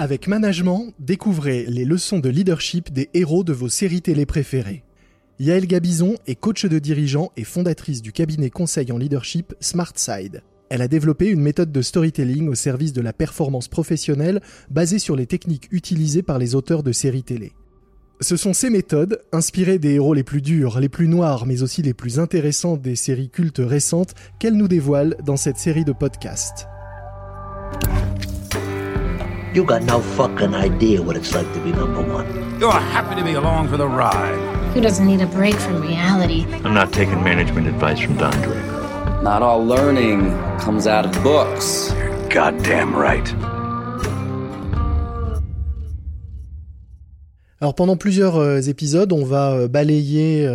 Avec Management, découvrez les leçons de leadership des héros de vos séries télé préférées. Yael Gabizon est coach de dirigeant et fondatrice du cabinet conseil en leadership SmartSide. Elle a développé une méthode de storytelling au service de la performance professionnelle basée sur les techniques utilisées par les auteurs de séries télé. Ce sont ces méthodes, inspirées des héros les plus durs, les plus noirs, mais aussi les plus intéressants des séries cultes récentes, qu'elle nous dévoile dans cette série de podcasts. You got no fucking idea what it's like to be number one. You're happy to be along for the ride. Who doesn't need a break from reality? I'm not taking management advice from Don Draper. Not all learning comes out of books. Goddamn right. Alors pendant plusieurs euh, épisodes, on va euh, balayer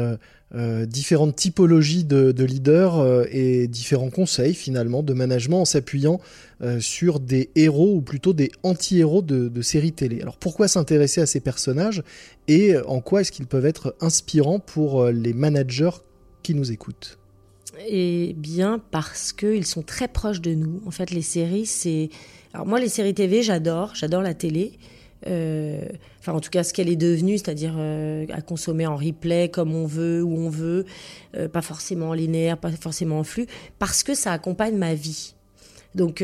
euh, différentes typologies de, de leaders euh, et différents conseils finalement de management en s'appuyant euh, sur des héros ou plutôt des anti-héros de, de séries télé. Alors pourquoi s'intéresser à ces personnages et en quoi est-ce qu'ils peuvent être inspirants pour les managers qui nous écoutent? Eh bien, parce qu'ils sont très proches de nous. En fait, les séries, c'est. Alors, moi, les séries TV, j'adore. J'adore la télé. Euh, enfin, en tout cas, ce qu'elle est devenue, c'est-à-dire euh, à consommer en replay comme on veut, où on veut, euh, pas forcément en linéaire, pas forcément en flux, parce que ça accompagne ma vie. Donc,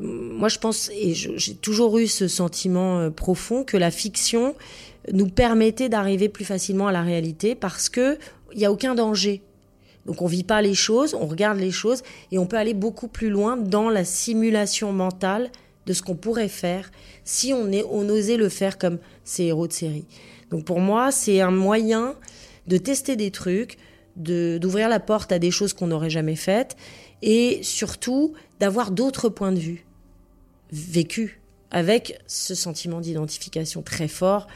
moi, je pense, et j'ai toujours eu ce sentiment profond que la fiction nous permettait d'arriver plus facilement à la réalité parce que il y a aucun danger. Donc on vit pas les choses, on regarde les choses et on peut aller beaucoup plus loin dans la simulation mentale de ce qu'on pourrait faire si on, est, osait le faire comme ces héros de série. Donc pour moi, c'est un moyen de tester des trucs, d'ouvrir la porte à des choses qu'on n'aurait jamais faites et surtout d'avoir d'autres points de vue vécus avec ce sentiment d'identification très fort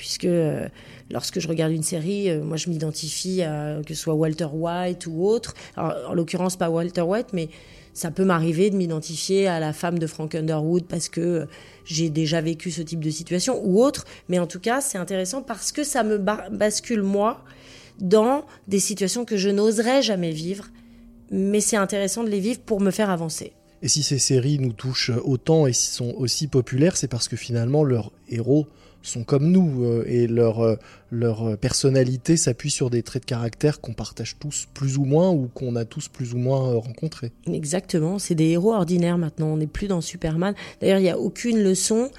puisque euh, lorsque je regarde une série, euh, moi je m'identifie à que ce soit Walter White ou autre. En l'occurrence pas Walter White, mais ça peut m'arriver de m'identifier à la femme de Frank Underwood parce que euh, j'ai déjà vécu ce type de situation ou autre. Mais en tout cas, c'est intéressant parce que ça me ba- bascule moi dans des situations que je n'oserais jamais vivre. Mais c'est intéressant de les vivre pour me faire avancer. Et si ces séries nous touchent autant et sont aussi populaires, c'est parce que finalement leurs héros sont comme nous euh, et leur, euh, leur personnalité s'appuie sur des traits de caractère qu'on partage tous plus ou moins ou qu'on a tous plus ou moins euh, rencontrés. Exactement, c'est des héros ordinaires maintenant, on n'est plus dans Superman. D'ailleurs, il n'y a aucune leçon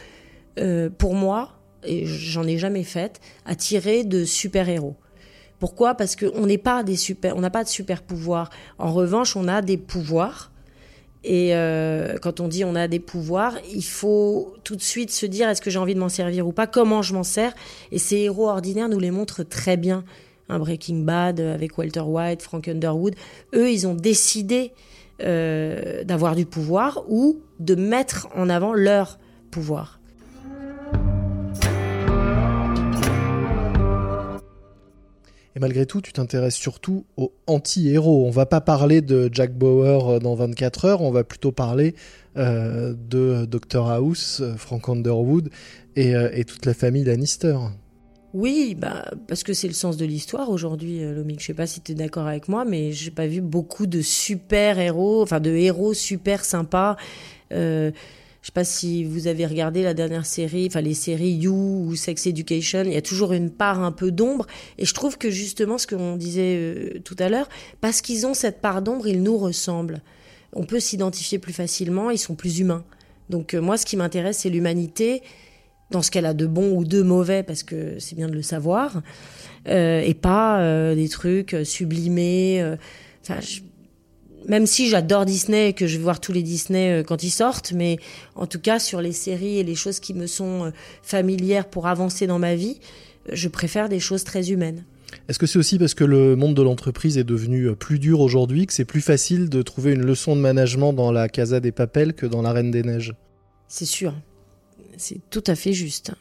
pour moi, et j'en ai jamais faite, à tirer de super-héros. Pourquoi? Parce qu'on n'est pas des super, on n'a pas de super pouvoirs. En revanche, on a des pouvoirs. Et euh, quand on dit on a des pouvoirs, il faut tout de suite se dire est-ce que j'ai envie de m'en servir ou pas, comment je m'en sers? Et ces héros ordinaires nous les montrent très bien. Un Breaking Bad avec Walter White, Frank Underwood, eux, ils ont décidé euh, d'avoir du pouvoir ou de mettre en avant leur pouvoir. Et malgré tout, tu t'intéresses surtout aux anti-héros. On va pas parler de Jack Bauer euh, dans 24 heures, on va plutôt parler euh, de Dr House, euh, Frank Underwood et, euh, toute la famille Lannister. Oui, bah, parce que c'est le sens de l'histoire aujourd'hui, euh, Lomik. Je sais pas si tu es d'accord avec moi, mais j'ai pas vu beaucoup de super héros, enfin de héros super sympas. Euh, je sais pas si vous avez regardé la dernière série, enfin les séries You ou Sex Education, il y a toujours une part un peu d'ombre. Et je trouve que justement, ce qu'on disait euh, tout à l'heure, parce qu'ils ont cette part d'ombre, ils nous ressemblent. On peut s'identifier plus facilement, ils sont plus humains. Donc euh, moi, ce qui m'intéresse, c'est l'humanité dans ce qu'elle a de bon ou de mauvais, parce que c'est bien de le savoir, euh, et pas euh, des trucs sublimés. Enfin, même si j'adore Disney et que je vais voir tous les Disney euh, quand ils sortent, mais en tout cas sur les séries et les choses qui me sont euh, familières pour avancer dans ma vie, euh, je préfère des choses très humaines. Est-ce que c'est aussi parce que le monde de l'entreprise est devenu plus dur aujourd'hui, que c'est plus facile de trouver une leçon de management dans la Casa des Papels que dans la Reine des Neiges? C'est sûr. C'est tout à fait juste.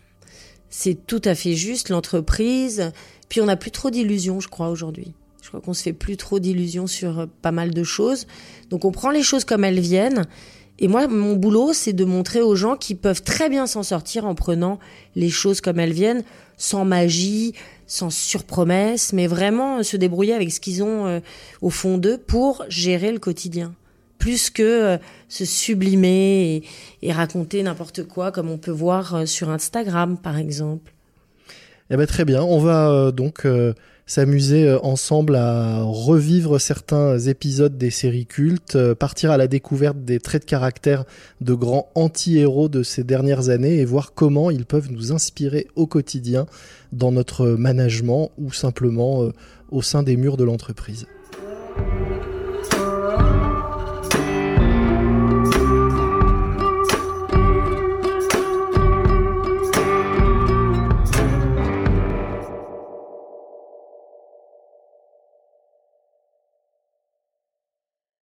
C'est tout à fait juste, l'entreprise. Puis on n'a plus trop d'illusions, je crois, aujourd'hui. Je crois qu'on se fait plus trop d'illusions sur euh, pas mal de choses. Donc on prend les choses comme elles viennent. Et moi, mon boulot, c'est de montrer aux gens qui peuvent très bien s'en sortir en prenant les choses comme elles viennent, sans magie, sans surpromesse, mais vraiment euh, se débrouiller avec ce qu'ils ont euh, au fond d'eux pour gérer le quotidien. plus que se sublimer et, raconter n'importe quoi comme on peut voir sur Instagram par exemple. Eh ben très bien, on va donc s'amuser euh, ensemble à revivre certains épisodes des séries cultes, euh, partir à la découverte des traits de caractère de grands anti-héros de ces dernières années et voir comment ils peuvent nous inspirer au quotidien dans notre management ou simplement euh, au sein des murs de l'entreprise.